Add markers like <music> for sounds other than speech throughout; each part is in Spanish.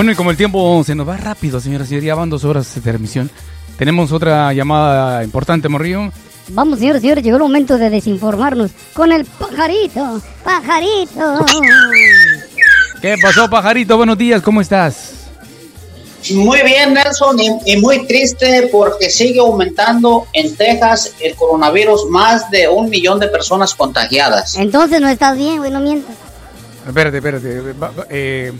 Bueno, y como el tiempo se nos va rápido, señoras y señores, ya van dos horas de transmisión. Tenemos otra llamada importante, Morrillo. Vamos, señores y señores, llegó el momento de desinformarnos con el pajarito. ¡Pajarito! ¿Qué pasó, pajarito? Buenos días, ¿cómo estás? Muy bien, Nelson, y, y, muy triste porque sigue aumentando en Texas el coronavirus, más de un millón de personas contagiadas. Entonces no estás bien, güey, no mientas. Espérate, espérate. eh,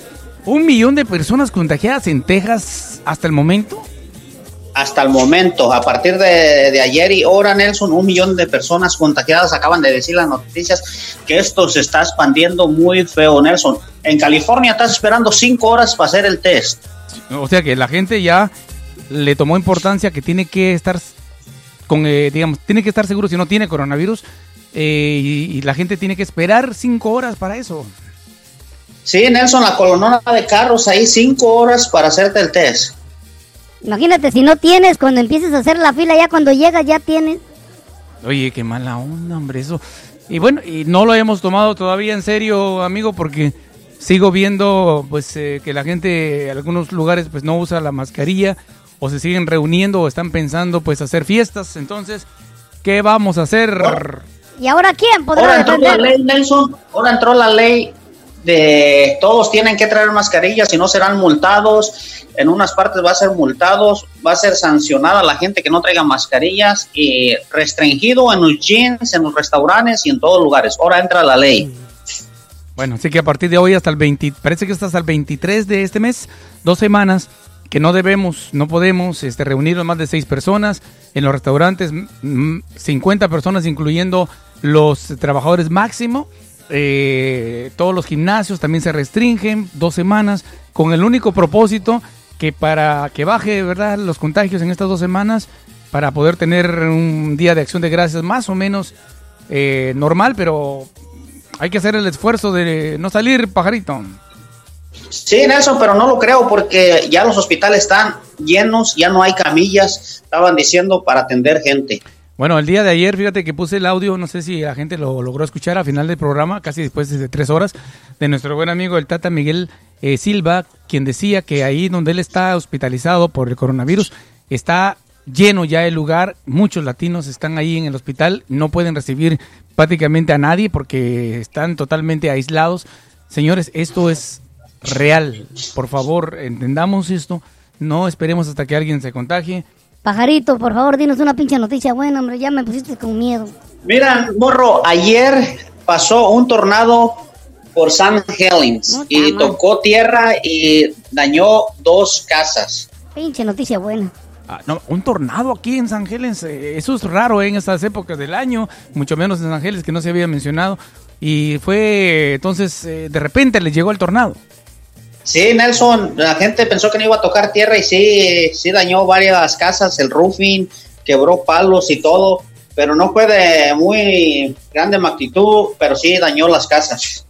¿Un millón de personas contagiadas en Texas hasta el momento? Hasta el momento, a partir de, de ayer y ahora, Nelson, un millón de personas contagiadas. Acaban de decir las noticias que esto se está expandiendo muy feo, Nelson. En California estás esperando cinco horas para hacer el test. O sea que la gente ya le tomó importancia que tiene que estar con, eh, digamos, tiene que estar seguro si no tiene coronavirus eh, y, y la gente tiene que esperar cinco horas para eso. Sí, Nelson, la colonona de carros ahí cinco horas para hacerte el test. Imagínate, si no tienes, cuando empieces a hacer la fila, ya cuando llegas ya tienes. Oye, qué mala onda, hombre, eso. Y bueno, y no lo hemos tomado todavía en serio, amigo, porque sigo viendo pues eh, que la gente en algunos lugares pues no usa la mascarilla o se siguen reuniendo o están pensando pues hacer fiestas. Entonces, ¿qué vamos a hacer? ¿Y ahora quién podrá Ahora entró la ley, Nelson. Ahora entró la ley de todos tienen que traer mascarillas, si no serán multados. En unas partes va a ser multados, va a ser sancionada la gente que no traiga mascarillas y restringido en los gyms, en los restaurantes y en todos lugares. Ahora entra la ley. Bueno, así que a partir de hoy hasta el 20, parece que hasta el 23 de este mes, dos semanas, que no debemos, no podemos este, reunirnos más de seis personas en los restaurantes, mm, 50 personas incluyendo los trabajadores máximo. Eh, todos los gimnasios también se restringen dos semanas con el único propósito que para que baje verdad los contagios en estas dos semanas para poder tener un día de acción de gracias más o menos eh, normal pero hay que hacer el esfuerzo de no salir, pajarito. Sí, Nelson, pero no lo creo porque ya los hospitales están llenos, ya no hay camillas, estaban diciendo para atender gente. Bueno, el día de ayer, fíjate que puse el audio, no sé si la gente lo logró escuchar al final del programa, casi después de tres horas, de nuestro buen amigo el Tata Miguel eh, Silva, quien decía que ahí donde él está hospitalizado por el coronavirus, está lleno ya el lugar, muchos latinos están ahí en el hospital, no pueden recibir prácticamente a nadie porque están totalmente aislados. Señores, esto es real, por favor, entendamos esto, no esperemos hasta que alguien se contagie. Pajarito, por favor, dinos una pinche noticia buena, hombre. Ya me pusiste con miedo. Mira, morro, ayer pasó un tornado por San Helens No, y tocó tierra y dañó dos casas. Pinche noticia buena. Ah, no, un tornado aquí en San Ángeles, eh, eso es raro eh, en estas épocas del año, mucho menos en San Ángeles que no se había mencionado. Y fue entonces, eh, de repente le llegó el tornado. Sí, Nelson, la gente pensó que no iba a tocar tierra y sí, sí dañó varias casas, el roofing, quebró palos y todo, pero no fue de muy grande magnitud, pero sí dañó las casas.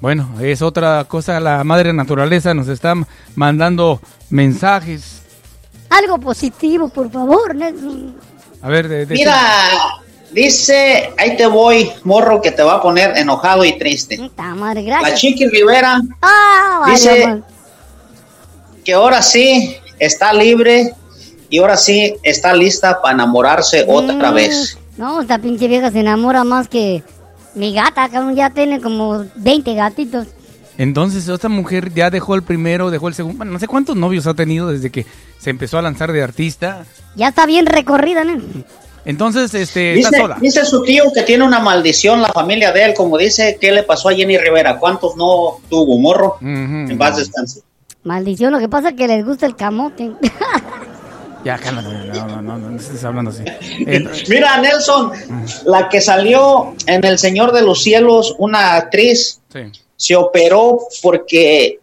Bueno, es otra cosa, la madre naturaleza nos está mandando mensajes. Algo positivo, por favor, Nelson. A ver, de, de- Mira, dice, ahí te voy, morro, que te va a poner enojado y triste. Puta madre, La. Chiqui Rivera Ah, Dice- que ahora sí está libre y ahora sí está lista para enamorarse otra Mm, vez. No, esta pinche vieja se enamora más que mi gata, cabrón. Ya tiene como 20 gatitos. Entonces, esta mujer ya dejó el primero, dejó el segundo. Bueno, no sé cuántos novios ha tenido desde que se empezó a lanzar de artista. Ya está bien recorrida, ¿no? Entonces, este, está Dice, sola. dice su tío que tiene una maldición la familia de él, como dice, ¿qué le pasó a Jenny Rivera? ¿Cuántos no tuvo, morro? Ujú. En paz descanse. Maldición, lo que pasa es que les gusta el camote. <laughs> Ya, cálmate, no, no, no, no, no estés hablando así. <laughs> Eh, Mira, Nelson, la que salió en El Señor de los Cielos, una actriz, sí. se operó porque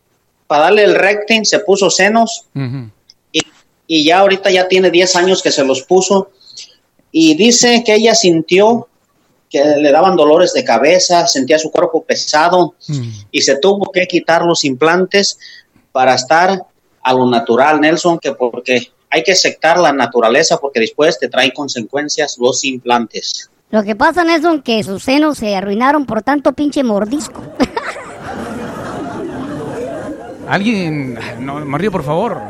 para darle el recting se puso senos Ujú. y, y ya ahorita ya tiene 10 años que se los puso y dice que ella sintió que le daban dolores de cabeza, sentía su cuerpo pesado Mm. y se tuvo que quitar los implantes para estar a lo natural, Nelson, que porque hay que aceptar la naturaleza porque después te traen consecuencias los implantes. Lo que pasa, Nelson, que sus senos se arruinaron por tanto pinche mordisco. <laughs> Alguien, no, Mario, por favor.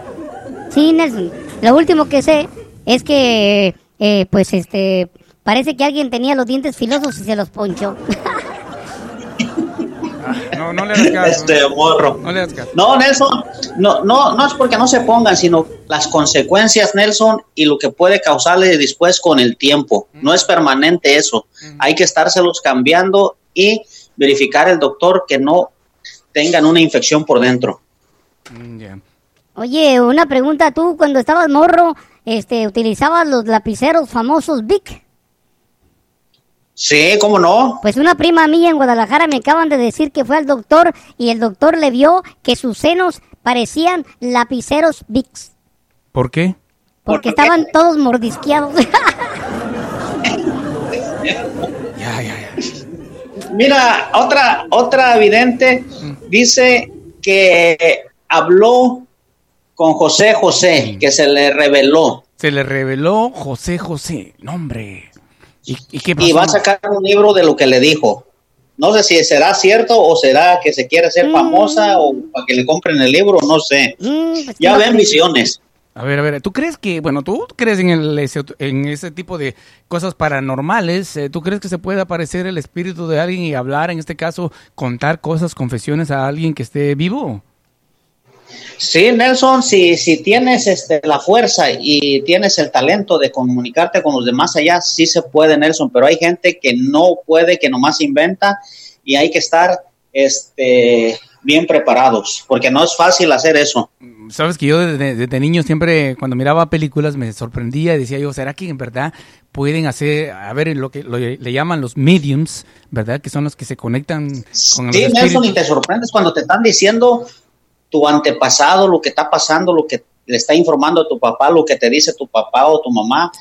Sí, Nelson. Lo último que sé es que, eh, pues, este, parece que alguien tenía los dientes filosos y se los ponchó. <laughs> No, no le hagas caso. Este morro. No le hagas caso. No, Nelson, no, no, no es porque no se pongan, sino las consecuencias, Nelson, y lo que puede causarle después con el tiempo. No es permanente eso. Hay que estárselos cambiando y verificar el doctor que no tengan una infección por dentro. Mm, ya. Oye, una pregunta, tú cuando estabas morro, este, utilizabas los lapiceros famosos Bic. Sí, ¿cómo no? Pues una prima mía en Guadalajara me acaban de decir que fue al doctor y el doctor le vio que sus senos parecían lapiceros Bics. ¿Por qué? Porque ¿Por qué? estaban todos mordisqueados. <laughs> Ya, ya, ya. Mira, otra, otra evidente dice que habló con José José, que se le reveló. Se le reveló José José. No, hombre. ¿Y, y qué pasó? y va a sacar un libro de lo que le dijo. No sé si será cierto o será que se quiere hacer famosa o para que le compren el libro, no sé. Mm, Ya ¿qué ven visiones. A ver, a ver, ¿tú crees que, bueno, tú crees en, el, ese, en ese tipo de cosas paranormales? eh, ¿Tú crees que se puede aparecer el espíritu de alguien y hablar, en este caso, contar cosas, confesiones a alguien que esté vivo? Sí, Nelson, si, si tienes este, la fuerza y tienes el talento de comunicarte con los demás allá, sí se puede, Nelson, pero hay gente que no puede, que nomás inventa y hay que estar este, bien preparados, porque no es fácil hacer eso. Sabes que yo desde, desde niño siempre, cuando miraba películas, me sorprendía y decía yo, ¿será que en verdad pueden hacer, a ver, lo que lo- le llaman los mediums, ¿verdad? Que son los que se conectan con los Sí, Nelson, y te sorprendes cuando te están diciendo tu antepasado, lo que está pasando, lo que le está informando a tu papá, lo que te dice tu papá o tu mamá,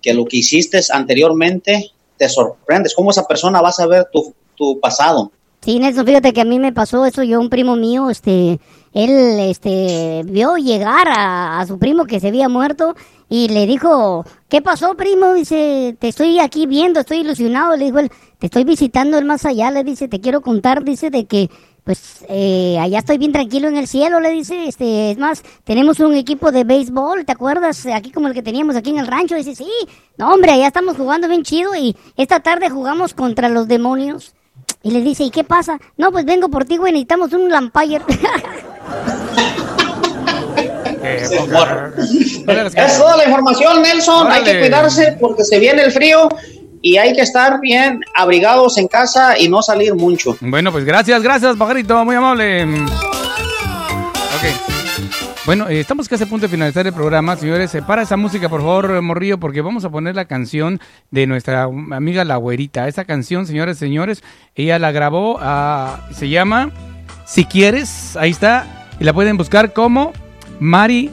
que lo que hiciste anteriormente, te sorprendes. ¿Cómo esa persona va a saber tu, tu pasado? Sí, Nelson, fíjate que a mí me pasó eso. Yo, un primo mío, este, él, este, vio llegar a, su primo que se había muerto y le dijo, ¿qué pasó, primo? Dice, te estoy aquí viendo, estoy ilusionado. Le dijo él, te estoy visitando el más allá. Le dice, te quiero contar, dice, de que, pues, eh, allá estoy bien tranquilo en el cielo. Le dice, este, es más, tenemos un equipo de béisbol, ¿te acuerdas? Aquí como el que teníamos aquí en el rancho. Dice, sí, no, hombre, allá estamos jugando bien chido y esta tarde jugamos contra los demonios. Y le dice, ¿y qué pasa? No, pues vengo por ti, güey, necesitamos un. Eh, <laughs> caso. Es toda la información, Nelson. Hay que cuidarse porque se viene el frío y hay que estar bien abrigados en casa y no salir mucho. Bueno, pues gracias, gracias, pajarito, muy amable. Ok. Bueno, eh, estamos casi a punto de finalizar el programa, señores. Para esa música, por favor, Morrillo, porque vamos a poner la canción de nuestra amiga La Güerita. Esa canción, señores, señores, ella la grabó, ah, se llama Si Quieres, ahí está, y la pueden buscar como Mari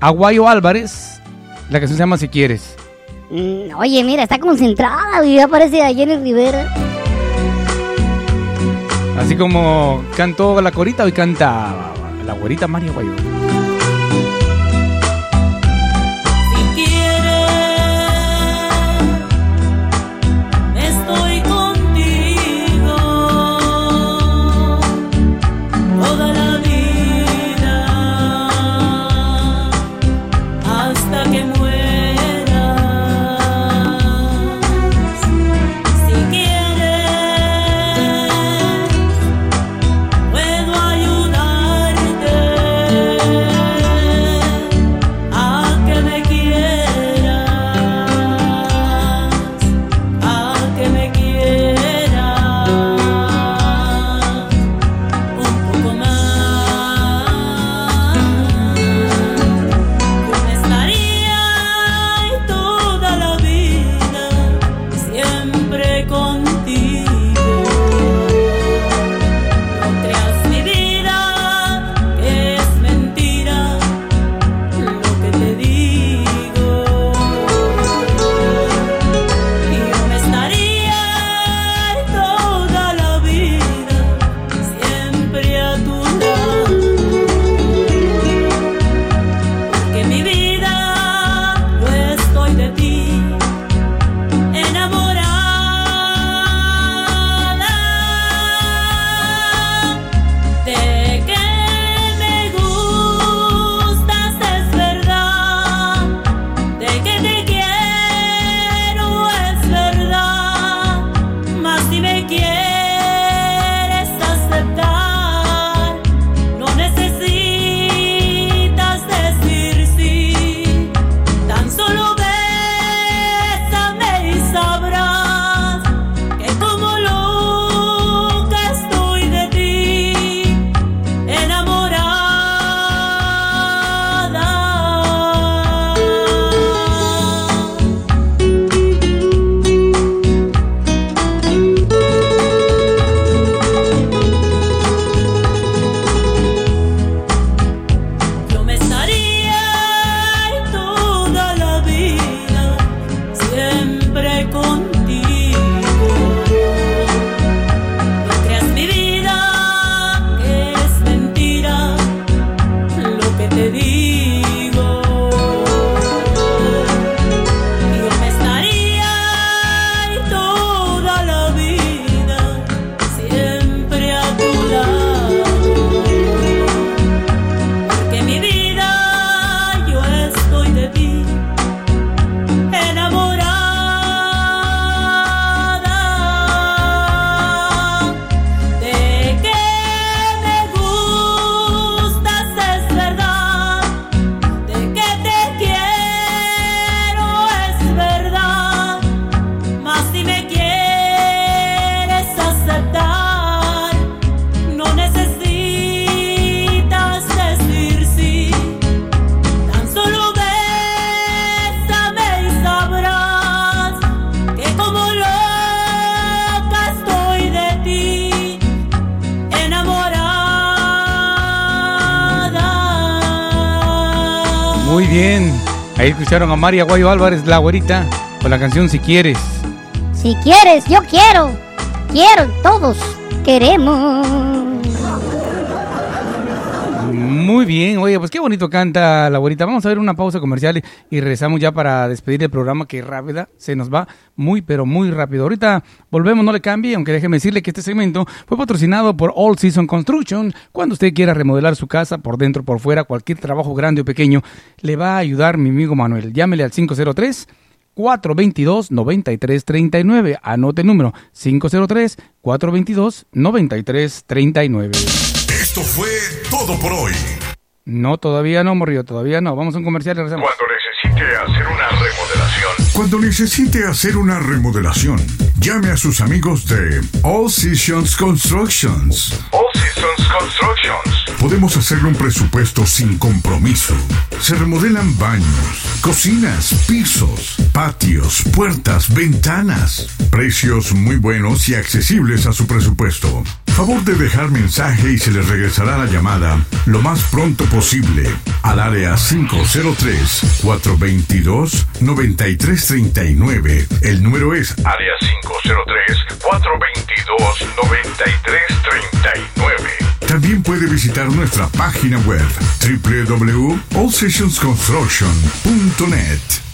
Aguayo Álvarez. La canción se llama Si Quieres. Mm, Oye, mira, está concentrada, güey, ya parece a Jenny Rivera. Así como cantó la corita, hoy canta la güerita Mari Aguayo. Nutty. Ahí escucharon a María Guayo Álvarez, la güerita, con la canción Si quieres. Si quieres, yo quiero. Quiero, todos queremos. Muy bien, oye, pues qué bonito canta la güerita. Vamos a ver una pausa comercial y, y regresamos ya para despedir el programa que rápida se nos va muy, pero muy rápido. Ahorita volvemos, no le cambie, aunque déjeme decirle que este segmento fue patrocinado por All Season Construction. Cuando usted quiera remodelar su casa por dentro, por fuera, cualquier trabajo grande o pequeño, le va a ayudar mi amigo Manuel. Llámele al 503 422-9339. Anote el número 503-422-9339. Esto fue todo por hoy. No, todavía no, Morrillo, todavía no. Vamos a un comercial y regresamos. Cuando necesite hacer una remodelación. Cuando necesite hacer una remodelación, llame a sus amigos de All Seasons Constructions. All Seasons Constructions. Podemos hacerle un presupuesto sin compromiso. Se remodelan baños, cocinas, pisos, patios, puertas, ventanas. Precios muy buenos y accesibles a su presupuesto. Favor de dejar mensaje y se le regresará la llamada lo más pronto posible al área 503-422-9339. El número es área 503-422-9339. También puede visitar nuestra página web www.allsessionsconstruction.net.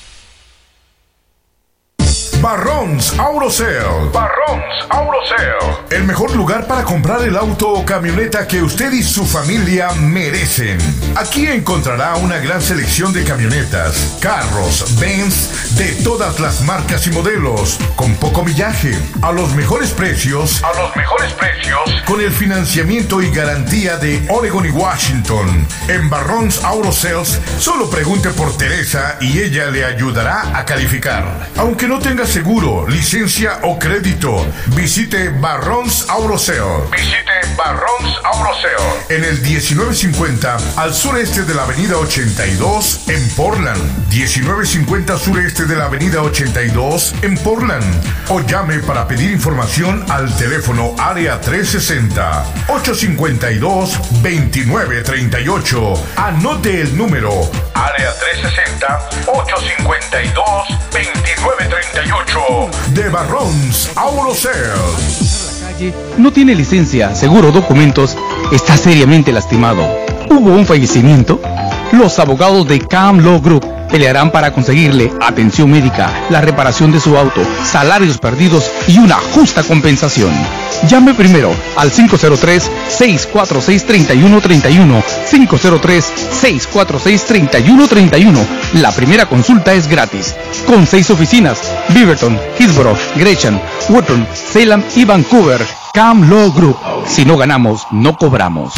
Barrons Aurocel. Barrons Aurocel. El mejor lugar para comprar el auto o camioneta que usted y su familia merecen. Aquí encontrará una gran selección de camionetas, carros, Benz de todas las marcas y modelos, con poco millaje, a los mejores precios, a los mejores precios, con el financiamiento y garantía de Oregon y Washington. En Barrons Auto Sales, solo pregunte por Teresa y ella le ayudará a calificar. Aunque no tenga seguro, licencia o crédito, visite Barrons Auto Sale. Visite Barrons Auto Sale. En el 1950 al sureste de la avenida 82 en Portland. 1950 sureste de la avenida 82 en Portland. O llame para pedir información al teléfono área 360 852 2938. Anote el número área 360 852 2938 de Barrons Auto Sales. calle, no tiene licencia, seguro, documentos, está seriamente lastimado. ¿Hubo un fallecimiento? Los abogados de Cam Law Group pelearán para conseguirle atención médica, la reparación de su auto, salarios perdidos y una justa compensación. Llame primero al 503-646-3131. 503-646-3131. La primera consulta es gratis. Con seis oficinas, Beaverton, Hillsborough, Gresham, Woodburn, Salem y Vancouver. Cam Law Group. Si no ganamos, no cobramos.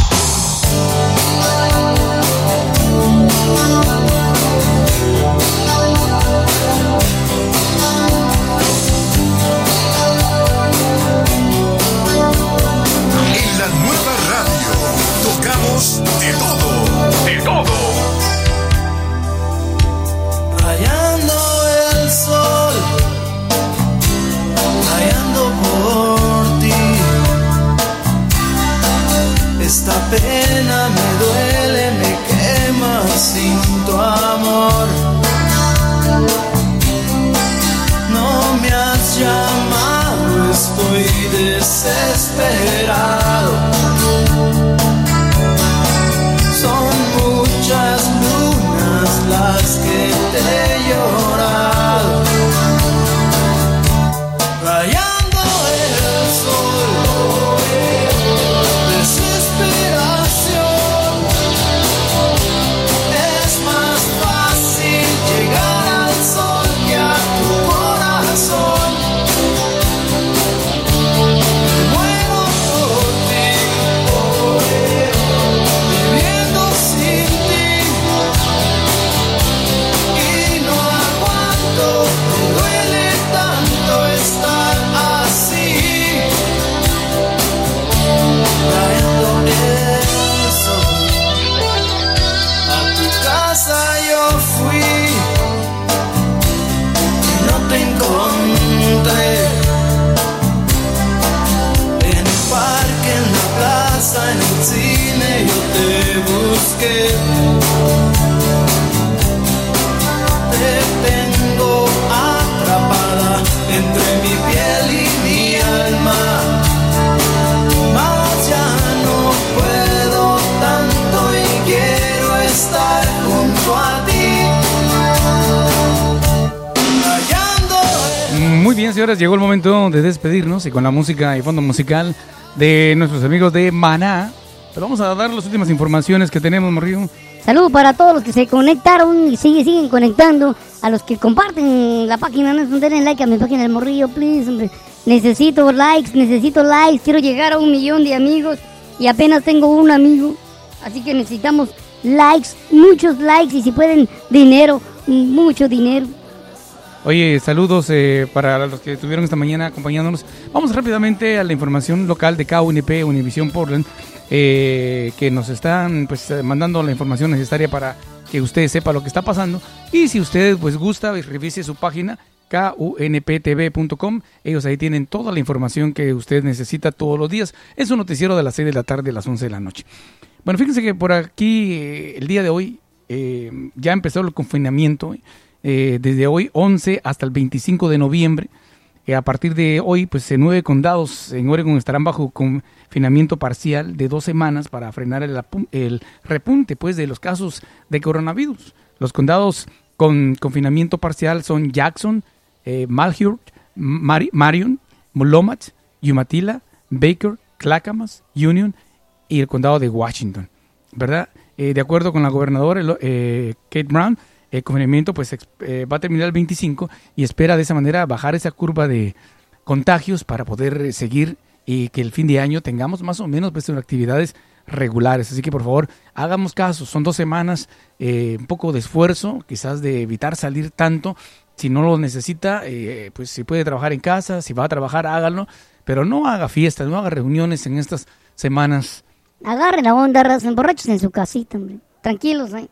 Señores, llegó el momento de despedirnos y con la música y fondo musical de nuestros amigos de Maná, pues vamos a dar las últimas informaciones que tenemos, Morrillo. Saludos para todos los que se conectaron y sigue, siguen conectando. A los que comparten la página, no denle like a mi página del morrillo, please. Necesito likes, necesito likes. Quiero llegar a un millón de amigos y apenas tengo un amigo. Así que necesitamos likes, muchos likes y si pueden, dinero, mucho dinero. Oye, saludos eh, para los que estuvieron esta mañana acompañándonos. Vamos rápidamente a la información local de KUNP, Univision Portland, eh, que nos están pues eh, mandando la información necesaria para que usted sepa lo que está pasando. Y si usted pues gusta, revise su página kunptv.com. Ellos ahí tienen toda la información que usted necesita todos los días. Es un noticiero de las 6 de la tarde a las 11 de la noche. Bueno, fíjense que por aquí eh, el día de hoy eh, ya empezó el confinamiento. Eh, desde hoy 11 hasta el 25 de noviembre. Eh, a partir de hoy, pues en nueve condados en Oregon estarán bajo confinamiento parcial de dos semanas para frenar el, el repunte pues, de los casos de coronavirus. Los condados con confinamiento parcial son Jackson, eh, Marion, Mulomach, Umatilla, Baker, Clackamas, Union y el condado de Washington, ¿verdad? Eh, de acuerdo con la gobernadora eh, Kate Brown, el confinamiento pues eh, va a terminar el 25 y espera de esa manera bajar esa curva de contagios para poder eh, seguir y que el fin de año tengamos más o menos pues actividades regulares. Así que por favor hagamos caso, son dos semanas, eh, un poco de esfuerzo, quizás de evitar salir tanto. Si no lo necesita, eh, pues si puede trabajar en casa, si va a trabajar, hágalo, pero no haga fiestas, no haga reuniones en estas semanas Agarren la onda, raza, emborrachos en su casita. Tranquilos, ¿eh?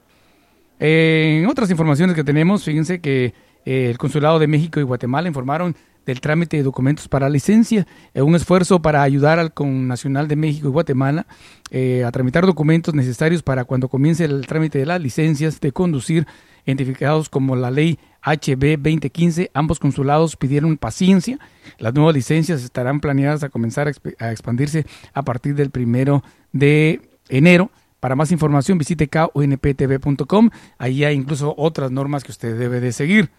Eh, en otras informaciones que tenemos, fíjense que eh, el Consulado de México y Guatemala informaron del trámite de documentos para licencia, eh, un esfuerzo para ayudar al Nacional de México y Guatemala eh, a tramitar documentos necesarios para cuando comience el trámite de las licencias de conducir, identificados como la ley HB 2015. Ambos consulados pidieron paciencia. Las nuevas licencias estarán planeadas a comenzar a expandirse a partir del primero de enero. Para más información visite kunptv.com. Ahí hay incluso otras normas que usted debe de seguir.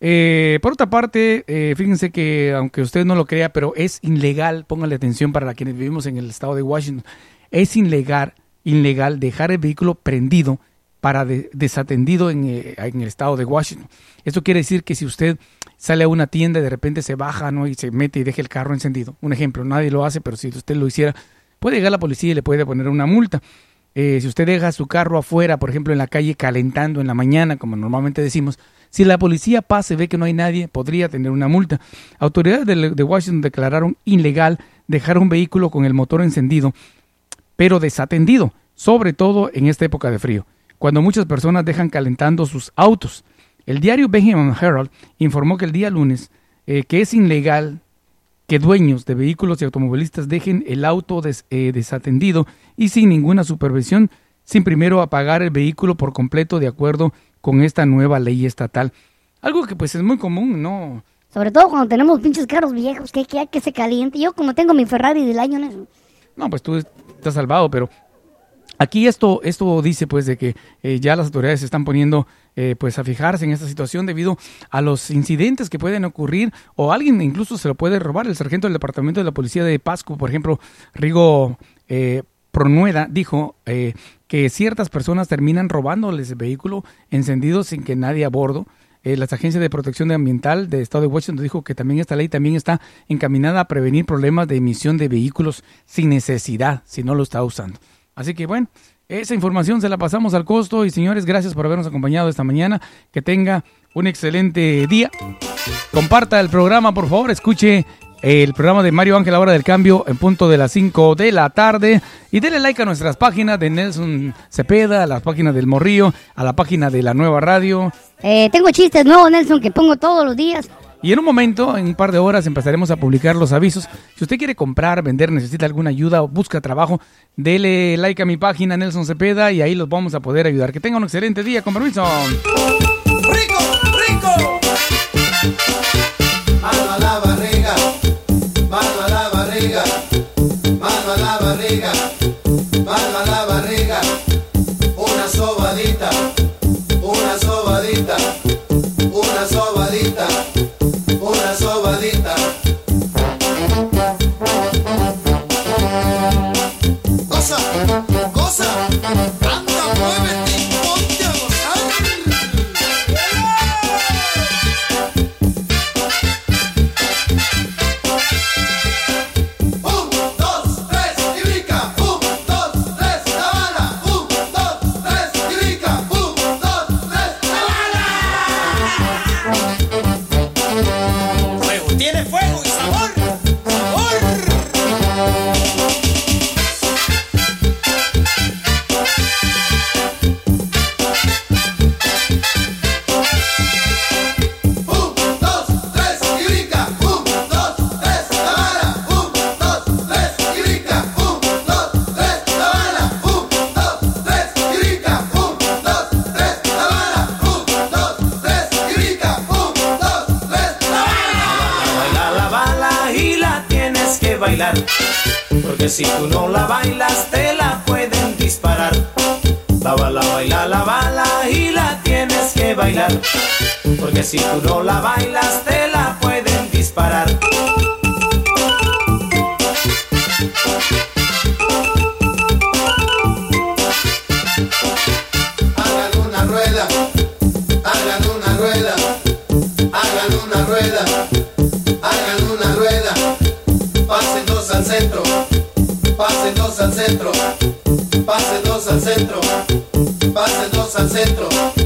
Eh, por otra parte, eh, fíjense que aunque usted no lo crea, pero es ilegal, póngale atención para quienes vivimos en el estado de Washington, es ilegal, ilegal dejar el vehículo prendido para de- desatendido en, eh, en el estado de Washington. Esto quiere decir que si usted sale a una tienda y de repente se baja ¿no? y se mete y deja el carro encendido, un ejemplo, nadie lo hace, pero si usted lo hiciera, puede llegar la policía y le puede poner una multa. Eh, si usted deja su carro afuera, por ejemplo, en la calle calentando en la mañana, como normalmente decimos, si la policía pasa y ve que no hay nadie, podría tener una multa. Autoridades de, Washington declararon ilegal dejar un vehículo con el motor encendido, pero desatendido, sobre todo en esta época de frío, cuando muchas personas dejan calentando sus autos. El diario Benjamin Herald informó que el día lunes eh, que es ilegal que dueños de vehículos y automovilistas dejen el auto des- eh, desatendido y sin ninguna supervisión, sin primero apagar el vehículo por completo de acuerdo con esta nueva ley estatal. Algo que pues es muy común, ¿no? Sobre todo cuando tenemos pinches carros viejos, que, que, que se caliente. Yo como tengo mi Ferrari del año, ¿no? No, pues tú estás salvado, pero aquí esto, esto dice pues de que eh, ya las autoridades se están poniendo eh, pues a fijarse en esta situación debido a los incidentes que pueden ocurrir o alguien incluso se lo puede robar. El sargento del departamento de la policía de Pasco, por ejemplo, Rigo eh, Pronueda, dijo eh, que ciertas personas terminan robándoles el vehículo encendido sin que nadie a bordo. Eh, las agencias de protección ambiental del estado de Washington dijo que también esta ley también está encaminada a prevenir problemas de emisión de vehículos sin necesidad si no lo está usando. Así que bueno, esa información se la pasamos al costo y señores, gracias por habernos acompañado esta mañana. Que tenga un excelente día. Comparta el programa, por favor, escuche el programa de Mario Ángel Hora del Cambio en punto de las 5 de la tarde y denle like a nuestras páginas de Nelson Cepeda, a las páginas del Morrillo, a la página de la nueva radio. Eh, tengo chistes nuevos, Nelson, que pongo todos los días. Y en un momento, en un par de horas, empezaremos a publicar los avisos. Si usted quiere comprar, vender, necesita alguna ayuda o busca trabajo, dele like a mi página Nelson Cepeda y ahí los vamos a poder ayudar. Que tenga un excelente día, con permiso. rico, rico. Mano a la barriga, mano a la barriga, mano a la barriga, Porque si tú no la bailas, te la pueden disparar. La bala, baila, la bala y la tienes que bailar. Porque si tú no la bailas, te al centro.